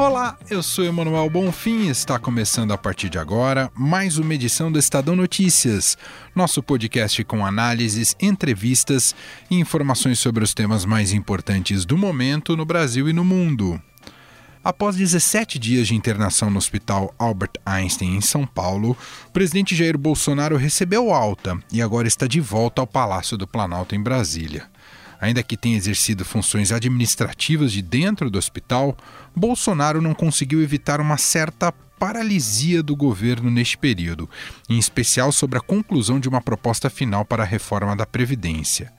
Olá, eu sou Emanuel Bonfim e está começando a partir de agora mais uma edição do Estadão Notícias, nosso podcast com análises, entrevistas e informações sobre os temas mais importantes do momento no Brasil e no mundo. Após 17 dias de internação no Hospital Albert Einstein, em São Paulo, o presidente Jair Bolsonaro recebeu alta e agora está de volta ao Palácio do Planalto, em Brasília. Ainda que tenha exercido funções administrativas de dentro do hospital, Bolsonaro não conseguiu evitar uma certa paralisia do governo neste período, em especial sobre a conclusão de uma proposta final para a reforma da Previdência.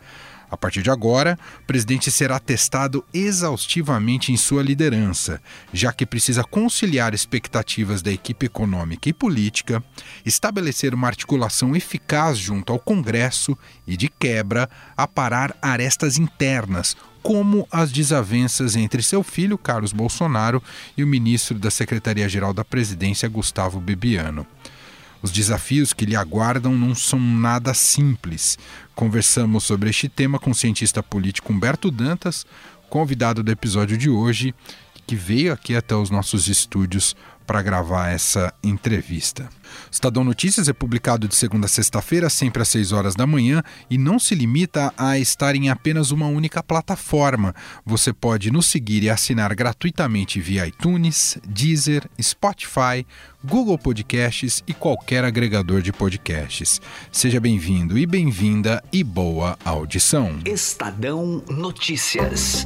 A partir de agora, o presidente será testado exaustivamente em sua liderança, já que precisa conciliar expectativas da equipe econômica e política, estabelecer uma articulação eficaz junto ao Congresso e, de quebra, aparar arestas internas, como as desavenças entre seu filho, Carlos Bolsonaro, e o ministro da Secretaria-Geral da Presidência, Gustavo Bebiano. Os desafios que lhe aguardam não são nada simples. Conversamos sobre este tema com o cientista político Humberto Dantas, convidado do episódio de hoje, que veio aqui até os nossos estúdios para gravar essa entrevista. O Estadão Notícias é publicado de segunda a sexta-feira, sempre às 6 horas da manhã, e não se limita a estar em apenas uma única plataforma. Você pode nos seguir e assinar gratuitamente via iTunes, Deezer, Spotify, Google Podcasts e qualquer agregador de podcasts. Seja bem-vindo e bem-vinda e boa audição. Estadão Notícias.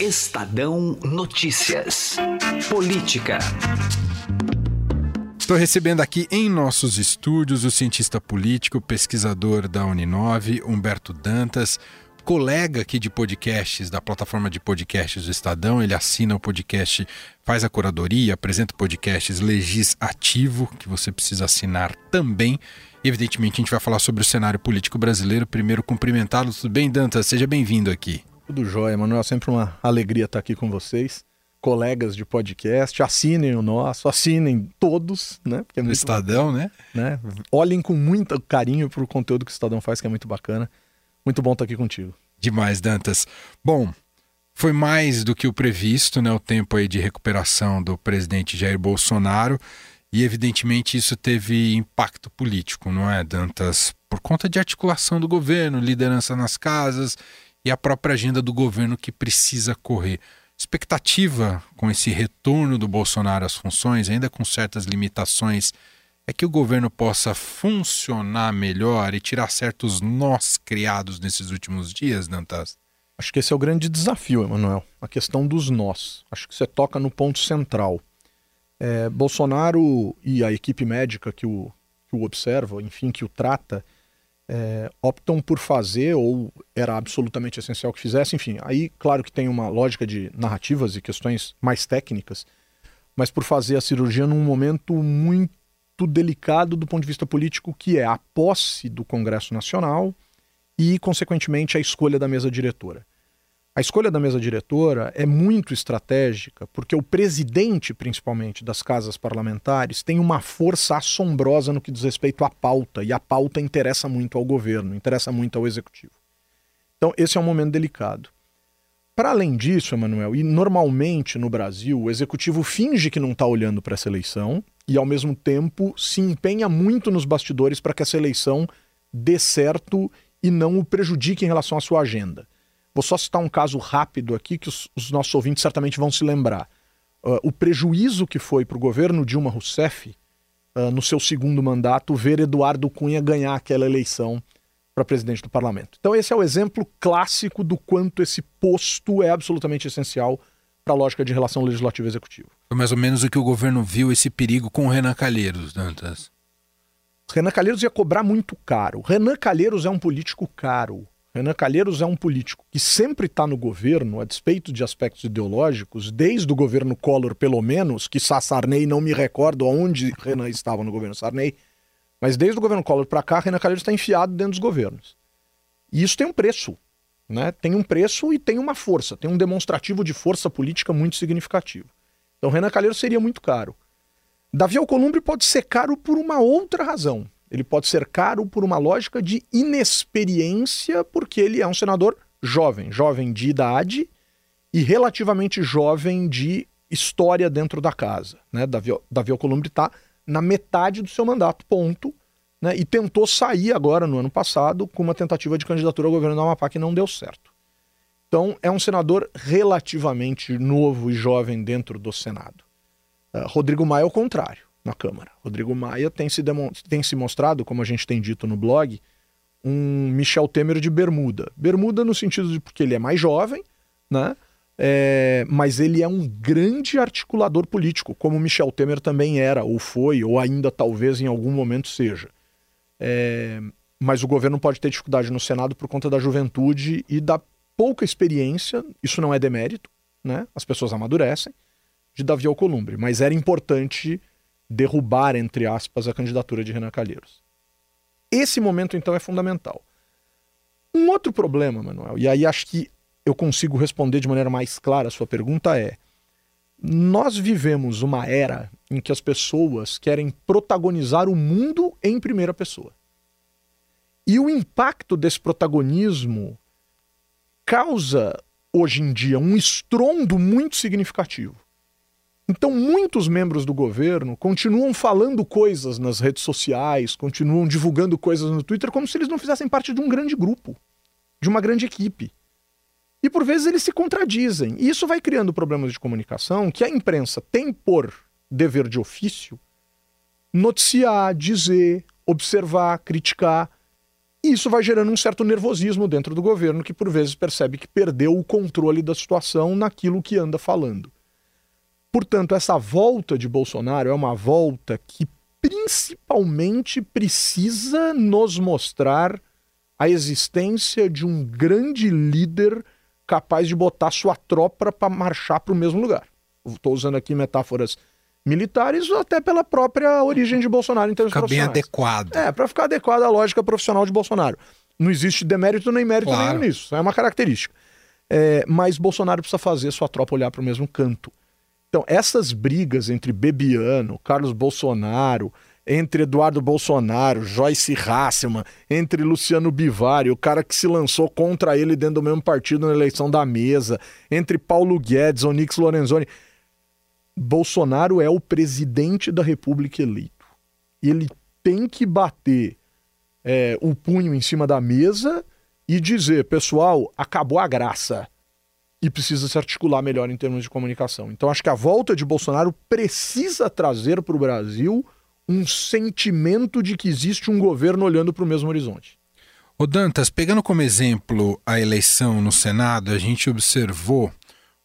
Estadão Notícias. Política. Estou recebendo aqui em nossos estúdios o cientista político, pesquisador da Uninove, Humberto Dantas, colega aqui de podcasts, da plataforma de podcasts do Estadão. Ele assina o podcast, faz a curadoria, apresenta podcasts Legis Ativo, que você precisa assinar também. Evidentemente, a gente vai falar sobre o cenário político brasileiro. Primeiro, cumprimentá-lo. Tudo bem, Dantas? Seja bem-vindo aqui. Tudo jóia, Manuel. Sempre uma alegria estar aqui com vocês. Colegas de podcast, assinem o nosso, assinem todos, né? Porque é muito Estadão, né? né? Olhem com muito carinho para o conteúdo que o Estadão faz, que é muito bacana. Muito bom estar aqui contigo. Demais, Dantas. Bom, foi mais do que o previsto, né? O tempo aí de recuperação do presidente Jair Bolsonaro. E evidentemente isso teve impacto político, não é, Dantas? Por conta de articulação do governo, liderança nas casas e a própria agenda do governo que precisa correr. Expectativa com esse retorno do Bolsonaro às funções, ainda com certas limitações, é que o governo possa funcionar melhor e tirar certos nós criados nesses últimos dias, Dantas? Acho que esse é o grande desafio, Emanuel, a questão dos nós. Acho que você toca no ponto central. É, Bolsonaro e a equipe médica que o, que o observa, enfim, que o trata, é, optam por fazer, ou era absolutamente essencial que fizesse, enfim. Aí, claro que tem uma lógica de narrativas e questões mais técnicas, mas por fazer a cirurgia num momento muito delicado do ponto de vista político, que é a posse do Congresso Nacional e, consequentemente, a escolha da mesa diretora. A escolha da mesa diretora é muito estratégica, porque o presidente, principalmente, das casas parlamentares, tem uma força assombrosa no que diz respeito à pauta, e a pauta interessa muito ao governo, interessa muito ao executivo. Então, esse é um momento delicado. Para além disso, Emanuel, e normalmente no Brasil, o executivo finge que não está olhando para essa eleição e, ao mesmo tempo, se empenha muito nos bastidores para que essa eleição dê certo e não o prejudique em relação à sua agenda. Vou só citar um caso rápido aqui que os, os nossos ouvintes certamente vão se lembrar. Uh, o prejuízo que foi para o governo Dilma Rousseff, uh, no seu segundo mandato, ver Eduardo Cunha ganhar aquela eleição para presidente do parlamento. Então, esse é o exemplo clássico do quanto esse posto é absolutamente essencial para a lógica de relação legislativo-executivo. Foi mais ou menos o que o governo viu esse perigo com o Renan Calheiros, Dantas. Renan Calheiros ia cobrar muito caro. Renan Calheiros é um político caro. Renan Calheiros é um político que sempre está no governo, a despeito de aspectos ideológicos, desde o governo Collor, pelo menos, que Sarney não me recordo onde Renan estava no governo Sarney, mas desde o governo Collor para cá, Renan Calheiros está enfiado dentro dos governos. E isso tem um preço. Né? Tem um preço e tem uma força, tem um demonstrativo de força política muito significativo. Então, Renan Calheiros seria muito caro. Davi Alcolumbre pode ser caro por uma outra razão. Ele pode ser caro por uma lógica de inexperiência, porque ele é um senador jovem, jovem de idade e relativamente jovem de história dentro da casa. Né? Davi, Davi Alcolumbre está na metade do seu mandato, ponto. Né? E tentou sair agora, no ano passado, com uma tentativa de candidatura ao governo do Amapá que não deu certo. Então, é um senador relativamente novo e jovem dentro do Senado. Uh, Rodrigo Maia é o contrário na Câmara. Rodrigo Maia tem se, tem se mostrado, como a gente tem dito no blog, um Michel Temer de bermuda. Bermuda no sentido de porque ele é mais jovem, né? É, mas ele é um grande articulador político, como Michel Temer também era, ou foi, ou ainda talvez em algum momento seja. É, mas o governo pode ter dificuldade no Senado por conta da juventude e da pouca experiência, isso não é demérito, né? as pessoas amadurecem, de Davi Alcolumbre, mas era importante derrubar, entre aspas, a candidatura de Renan Calheiros. Esse momento, então, é fundamental. Um outro problema, Manuel, e aí acho que eu consigo responder de maneira mais clara a sua pergunta é: nós vivemos uma era em que as pessoas querem protagonizar o mundo em primeira pessoa. E o impacto desse protagonismo causa, hoje em dia, um estrondo muito significativo. Então, muitos membros do governo continuam falando coisas nas redes sociais, continuam divulgando coisas no Twitter, como se eles não fizessem parte de um grande grupo, de uma grande equipe. E por vezes eles se contradizem. E isso vai criando problemas de comunicação que a imprensa tem por dever de ofício noticiar, dizer, observar, criticar. E isso vai gerando um certo nervosismo dentro do governo, que por vezes percebe que perdeu o controle da situação naquilo que anda falando. Portanto, essa volta de Bolsonaro é uma volta que principalmente precisa nos mostrar a existência de um grande líder capaz de botar sua tropa para marchar para o mesmo lugar. Estou usando aqui metáforas militares, até pela própria origem de Bolsonaro em termos Fica bem adequado. É, para ficar adequado à lógica profissional de Bolsonaro. Não existe demérito nem mérito claro. nenhum nisso. É uma característica. É, mas Bolsonaro precisa fazer sua tropa olhar para o mesmo canto. Então, essas brigas entre Bebiano, Carlos Bolsonaro, entre Eduardo Bolsonaro, Joyce Hasselman, entre Luciano Bivari, o cara que se lançou contra ele dentro do mesmo partido na eleição da mesa, entre Paulo Guedes, Onix Lorenzoni. Bolsonaro é o presidente da República eleito. Ele tem que bater é, o punho em cima da mesa e dizer, pessoal, acabou a graça e precisa se articular melhor em termos de comunicação. Então acho que a volta de Bolsonaro precisa trazer para o Brasil um sentimento de que existe um governo olhando para o mesmo horizonte. O Dantas, pegando como exemplo a eleição no Senado, a gente observou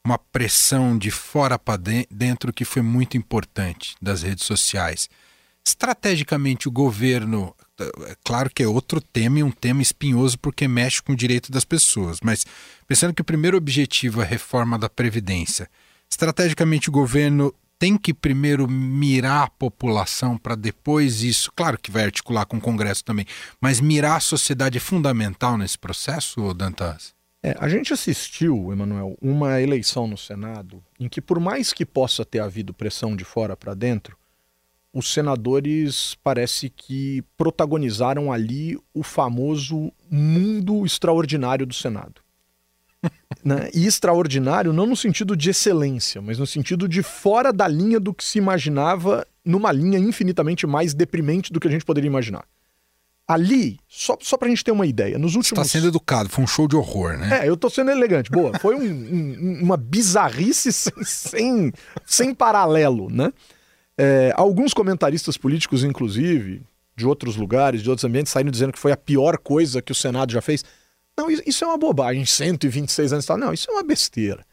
uma pressão de fora para dentro que foi muito importante das redes sociais. Estrategicamente, o governo, claro que é outro tema e um tema espinhoso porque mexe com o direito das pessoas, mas pensando que o primeiro objetivo é a reforma da Previdência, estrategicamente o governo tem que primeiro mirar a população para depois isso, claro que vai articular com o Congresso também, mas mirar a sociedade é fundamental nesse processo, Dantas? É, a gente assistiu, Emanuel, uma eleição no Senado em que, por mais que possa ter havido pressão de fora para dentro, os senadores parece que protagonizaram ali o famoso mundo extraordinário do Senado né? E extraordinário não no sentido de excelência, mas no sentido de fora da linha do que se imaginava, numa linha infinitamente mais deprimente do que a gente poderia imaginar. Ali, só, só pra gente ter uma ideia, nos últimos. Você tá sendo educado, foi um show de horror, né? É, eu tô sendo elegante. Boa, foi um, um, uma bizarrice sem, sem, sem paralelo, né? É, alguns comentaristas políticos, inclusive, de outros lugares, de outros ambientes, saíram dizendo que foi a pior coisa que o Senado já fez. Não, isso é uma bobagem, 126 anos e tal. Não, isso é uma besteira.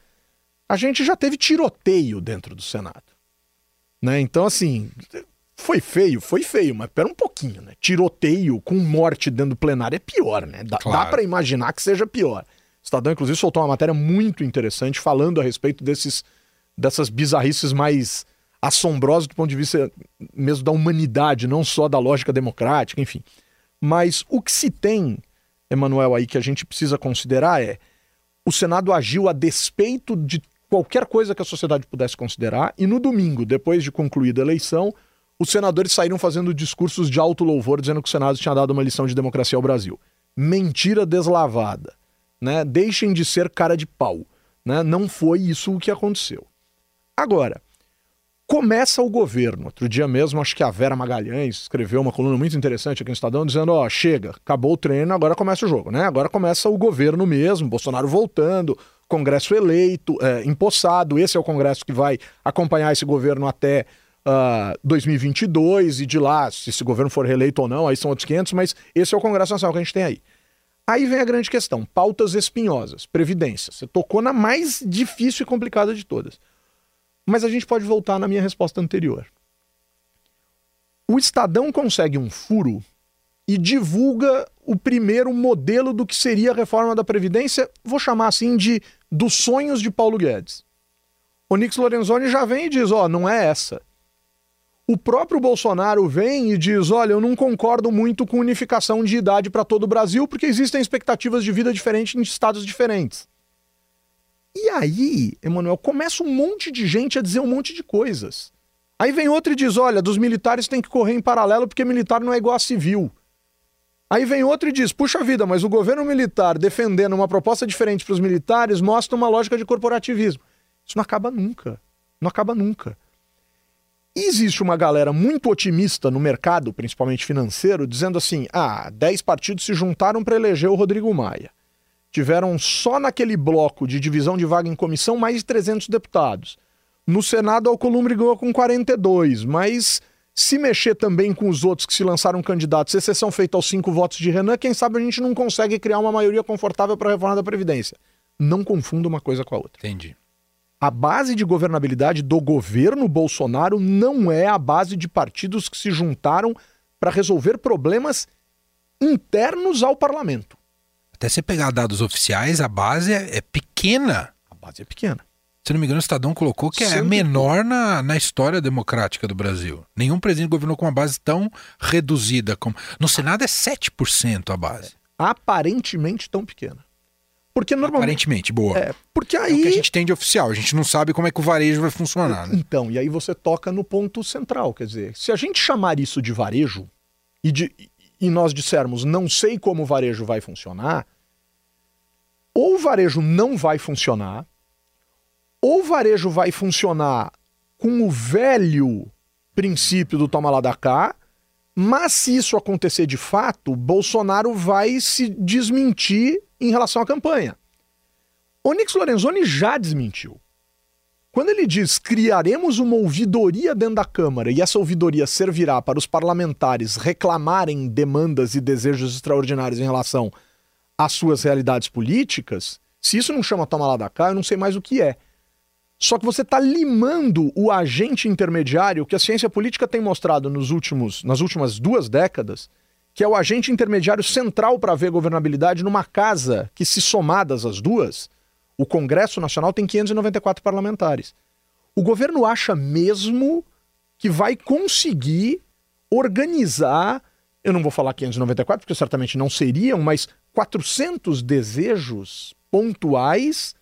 a gente já teve tiroteio dentro do Senado. Né? Então, assim, foi feio, foi feio, mas pera um pouquinho, né? Tiroteio com morte dentro do plenário é pior, né? Dá, claro. dá para imaginar que seja pior. O Estadão, inclusive, soltou uma matéria muito interessante falando a respeito desses, dessas bizarrices mais assombrosas do ponto de vista mesmo da humanidade, não só da lógica democrática, enfim. Mas o que se tem, Emanuel, aí que a gente precisa considerar é o Senado agiu a despeito de qualquer coisa que a sociedade pudesse considerar, e no domingo, depois de concluída a eleição, os senadores saíram fazendo discursos de alto louvor dizendo que o Senado tinha dado uma lição de democracia ao Brasil. Mentira deslavada. Né? Deixem de ser cara de pau. Né? Não foi isso o que aconteceu. Agora, começa o governo. Outro dia mesmo, acho que a Vera Magalhães escreveu uma coluna muito interessante aqui no Estadão, dizendo: ó, chega, acabou o treino, agora começa o jogo, né? Agora começa o governo mesmo, Bolsonaro voltando, Congresso eleito, é, empossado. Esse é o Congresso que vai acompanhar esse governo até uh, 2022 e de lá, se esse governo for reeleito ou não, aí são outros 500, mas esse é o Congresso Nacional que a gente tem aí. Aí vem a grande questão: pautas espinhosas, previdência. Você tocou na mais difícil e complicada de todas. Mas a gente pode voltar na minha resposta anterior. O Estadão consegue um furo e divulga o primeiro modelo do que seria a reforma da Previdência, vou chamar assim de dos sonhos de Paulo Guedes. O Nix Lorenzoni já vem e diz: ó, oh, não é essa. O próprio Bolsonaro vem e diz: olha, eu não concordo muito com unificação de idade para todo o Brasil, porque existem expectativas de vida diferentes em estados diferentes. E aí, Emanuel, começa um monte de gente a dizer um monte de coisas. Aí vem outro e diz: olha, dos militares tem que correr em paralelo porque militar não é igual a civil. Aí vem outro e diz: puxa vida, mas o governo militar defendendo uma proposta diferente para os militares mostra uma lógica de corporativismo. Isso não acaba nunca. Não acaba nunca. Existe uma galera muito otimista no mercado, principalmente financeiro, dizendo assim: ah, 10 partidos se juntaram para eleger o Rodrigo Maia tiveram só naquele bloco de divisão de vaga em comissão mais de 300 deputados. No Senado, Alcolumbre ganhou com 42, mas se mexer também com os outros que se lançaram candidatos, exceção feita aos cinco votos de Renan, quem sabe a gente não consegue criar uma maioria confortável para a reforma da Previdência. Não confunda uma coisa com a outra. Entendi. A base de governabilidade do governo Bolsonaro não é a base de partidos que se juntaram para resolver problemas internos ao parlamento. Até você pegar dados oficiais, a base é, é pequena. A base é pequena. Se não me engano, o Estadão colocou que é a menor na, na história democrática do Brasil. Nenhum presidente governou com uma base tão reduzida como. No Senado é 7% a base. Aparentemente tão pequena. Porque normalmente. Aparentemente, boa. É, porque aí. É o que a gente tem de oficial. A gente não sabe como é que o varejo vai funcionar. Né? Então, e aí você toca no ponto central. Quer dizer, se a gente chamar isso de varejo, e, de, e nós dissermos não sei como o varejo vai funcionar, ou o varejo não vai funcionar, ou o varejo vai funcionar com o velho princípio do toma lá da cá, mas se isso acontecer de fato, Bolsonaro vai se desmentir em relação à campanha. Onyx Lorenzoni já desmentiu. Quando ele diz criaremos uma ouvidoria dentro da Câmara e essa ouvidoria servirá para os parlamentares reclamarem demandas e desejos extraordinários em relação às suas realidades políticas, se isso não chama toma lá da cá, eu não sei mais o que é. Só que você está limando o agente intermediário que a ciência política tem mostrado nos últimos, nas últimas duas décadas, que é o agente intermediário central para ver governabilidade numa casa que, se somadas as duas, o Congresso Nacional tem 594 parlamentares. O governo acha mesmo que vai conseguir organizar, eu não vou falar 594 porque certamente não seriam, mas 400 desejos pontuais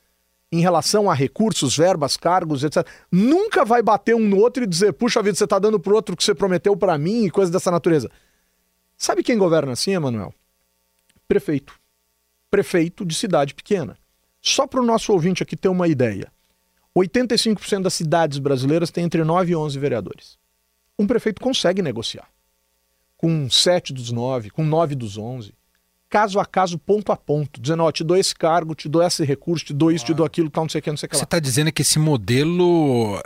em relação a recursos, verbas, cargos, etc. Nunca vai bater um no outro e dizer, puxa vida, você está dando para o outro o que você prometeu para mim e coisas dessa natureza. Sabe quem governa assim, Emanuel? Prefeito. Prefeito de cidade pequena. Só para o nosso ouvinte aqui ter uma ideia: 85% das cidades brasileiras têm entre 9 e 11 vereadores. Um prefeito consegue negociar. Com 7 dos 9, com 9 dos 11, caso a caso, ponto a ponto, dizendo: Ó, te dou esse cargo, te dou esse recurso, te dou isso, te dou aquilo, tal, não sei o que, não sei o que. Você está dizendo que esse modelo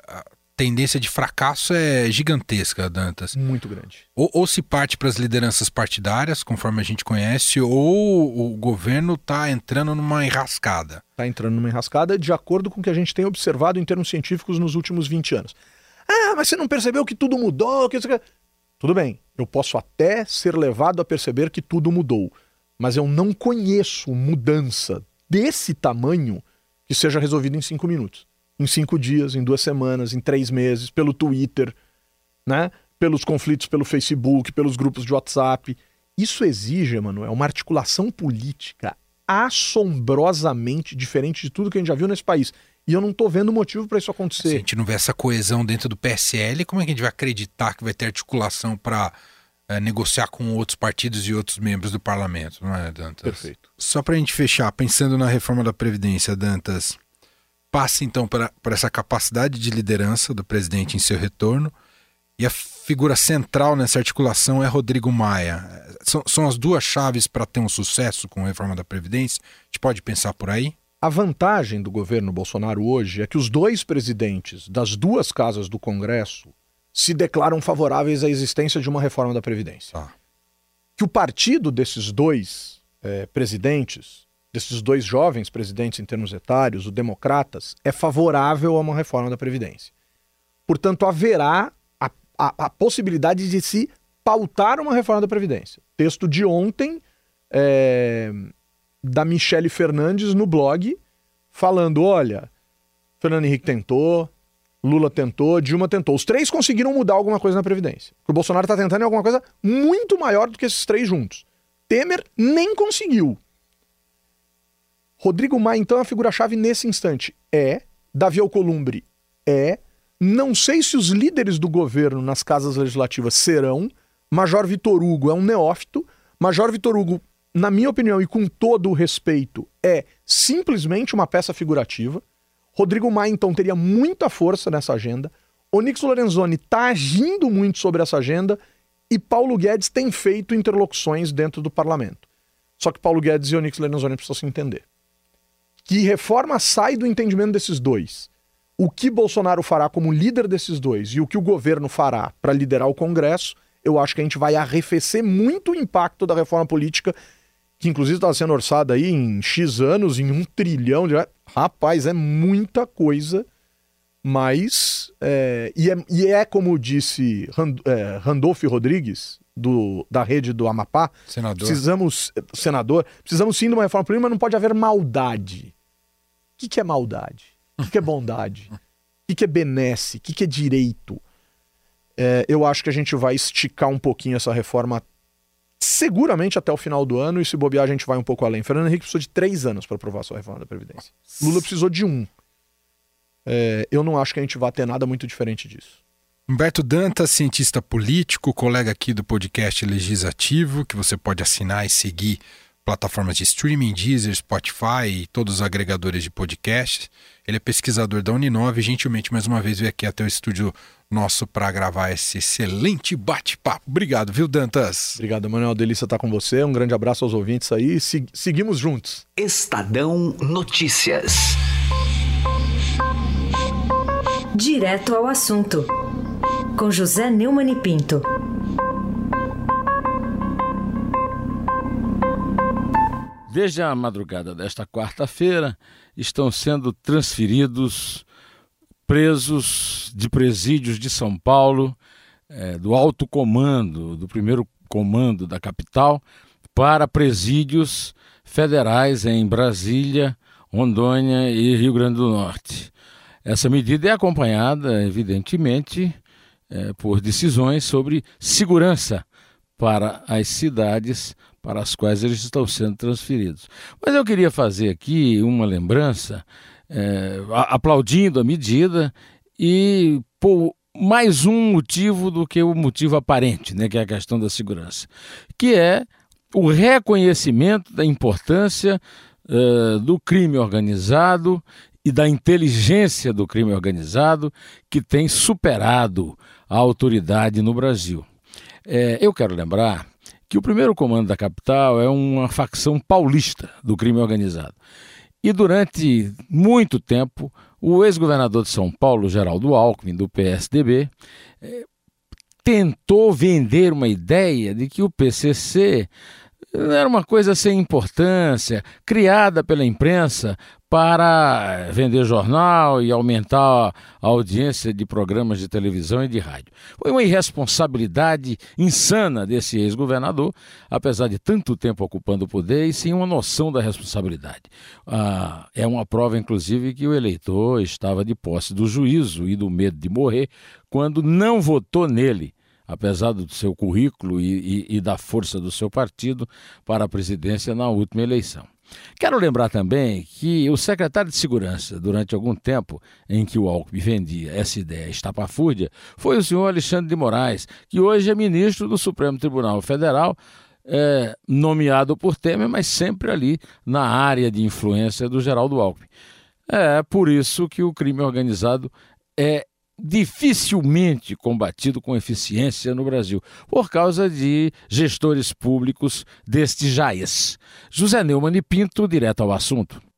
tendência de fracasso é gigantesca, Dantas. Muito grande. Ou, ou se parte para as lideranças partidárias, conforme a gente conhece, ou o governo está entrando numa enrascada. Está entrando numa enrascada de acordo com o que a gente tem observado em termos científicos nos últimos 20 anos. Ah, mas você não percebeu que tudo mudou? Que... Tudo bem, eu posso até ser levado a perceber que tudo mudou, mas eu não conheço mudança desse tamanho que seja resolvida em cinco minutos em cinco dias, em duas semanas, em três meses, pelo Twitter, né? pelos conflitos pelo Facebook, pelos grupos de WhatsApp. Isso exige, Emanuel, uma articulação política assombrosamente diferente de tudo que a gente já viu nesse país. E eu não estou vendo motivo para isso acontecer. Se a gente não vê essa coesão dentro do PSL, como é que a gente vai acreditar que vai ter articulação para é, eh, negociar com outros partidos e outros membros do parlamento, não é, Dantas? Perfeito. Só para a gente fechar, pensando na reforma da Previdência, Dantas, passa então para, essa capacidade de liderança do presidente em seu retorno. E a figura central nessa articulação é Rodrigo Maia. São, são as duas chaves para ter um sucesso com a reforma da Previdência? A gente pode pensar por aí? A vantagem do governo Bolsonaro hoje é que os dois presidentes das duas casas do Congresso se declaram favoráveis à existência de uma reforma da Previdência. Ah. Que o partido desses dois é, presidentes desses dois jovens presidentes em termos etários, o Democratas, é favorável a uma reforma da Previdência. Portanto, haverá a, a, a possibilidade de se pautar uma reforma da Previdência. Texto de ontem é, da Michele Fernandes no blog, falando: olha, Fernando Henrique tentou, Lula tentou, Dilma tentou. Os três conseguiram mudar alguma coisa na Previdência. O Bolsonaro está tentando alguma coisa muito maior do que esses três juntos. Temer nem conseguiu. Rodrigo Maia, então, é a figura-chave nesse instante. É. Davi Alcolumbre é. Não sei se os líderes do governo nas casas legislativas serão. Major Vitor Hugo é um neófito. Major Vitor Hugo, na minha opinião e com todo o respeito, é simplesmente uma peça figurativa. Rodrigo Maia, então, teria muita força nessa agenda. Onix Lorenzoni está agindo muito sobre essa agenda e Paulo Guedes tem feito interlocuções dentro do parlamento. Só que Paulo Guedes e Onix Lorenzoni precisam se entender. Que reforma sai do entendimento desses dois? O que Bolsonaro fará como líder desses dois e o que o governo fará para liderar o Congresso, eu acho que a gente vai arrefecer muito o impacto da reforma política, que inclusive está sendo orçada aí em X anos, em um trilhão de. Rapaz, é muita coisa, mas. É, e, é, e é como disse Rand, é, Randolph Rodrigues, do, da rede do Amapá. Senador. Precisamos, senador, precisamos sim de uma reforma política, mas não pode haver maldade. O que, que é maldade? O que, que é bondade? O que, que é benesse? O que, que é direito? É, eu acho que a gente vai esticar um pouquinho essa reforma seguramente até o final do ano, e se bobear, a gente vai um pouco além. Fernando Henrique precisou de três anos para aprovar sua reforma da Previdência. Lula precisou de um. É, eu não acho que a gente vai ter nada muito diferente disso. Humberto Dantas, cientista político, colega aqui do podcast Legislativo, que você pode assinar e seguir plataformas de streaming, Deezer, Spotify e todos os agregadores de podcasts. Ele é pesquisador da Uninove e gentilmente mais uma vez veio aqui até o estúdio nosso para gravar esse excelente bate-papo. Obrigado, viu, Dantas? Obrigado, Manuel. Delícia estar com você. Um grande abraço aos ouvintes aí. Se seguimos juntos. Estadão Notícias. Direto ao assunto com José Neumann e Pinto. Desde a madrugada desta quarta-feira, estão sendo transferidos presos de presídios de São Paulo, é, do alto comando, do primeiro comando da capital, para presídios federais em Brasília, Rondônia e Rio Grande do Norte. Essa medida é acompanhada, evidentemente, é, por decisões sobre segurança para as cidades para as quais eles estão sendo transferidos. Mas eu queria fazer aqui uma lembrança, é, aplaudindo a medida e por mais um motivo do que o motivo aparente, né, que é a questão da segurança, que é o reconhecimento da importância uh, do crime organizado e da inteligência do crime organizado que tem superado autoridade no Brasil. É, eu quero lembrar que o primeiro comando da capital é uma facção paulista do crime organizado. E durante muito tempo, o ex-governador de São Paulo, Geraldo Alckmin, do PSDB, eh, tentou vender uma ideia de que o PCC era uma coisa sem importância, criada pela imprensa para vender jornal e aumentar a audiência de programas de televisão e de rádio. Foi uma irresponsabilidade insana desse ex-governador, apesar de tanto tempo ocupando o poder e sem uma noção da responsabilidade. Ah, é uma prova, inclusive, que o eleitor estava de posse do juízo e do medo de morrer quando não votou nele apesar do seu currículo e, e, e, da força do seu partido, para a presidência na última eleição. Quero lembrar também que o secretário de Segurança, durante algum tempo em que o Alckmin vendia essa ideia estapafúrdia, foi o senhor Alexandre de Moraes, que hoje é ministro do Supremo Tribunal Federal, é, nomeado por Temer, mas sempre ali na área de influência do Geraldo Alckmin. É por isso que o crime organizado é dificilmente combatido com eficiência no Brasil, por causa de gestores públicos deste jaez. José Neumann e Pinto, direto ao assunto.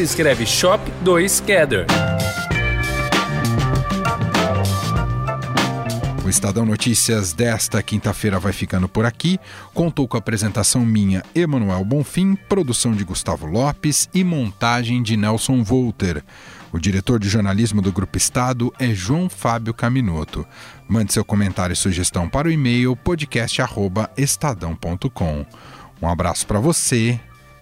se escreve Shop 2 Gather. O Estadão Notícias desta quinta-feira vai ficando por aqui. Contou com a apresentação minha, Emanuel Bonfim, produção de Gustavo Lopes e montagem de Nelson Volter. O diretor de jornalismo do Grupo Estado é João Fábio Caminoto. Mande seu comentário e sugestão para o e-mail podcast@estadão.com. Um abraço para você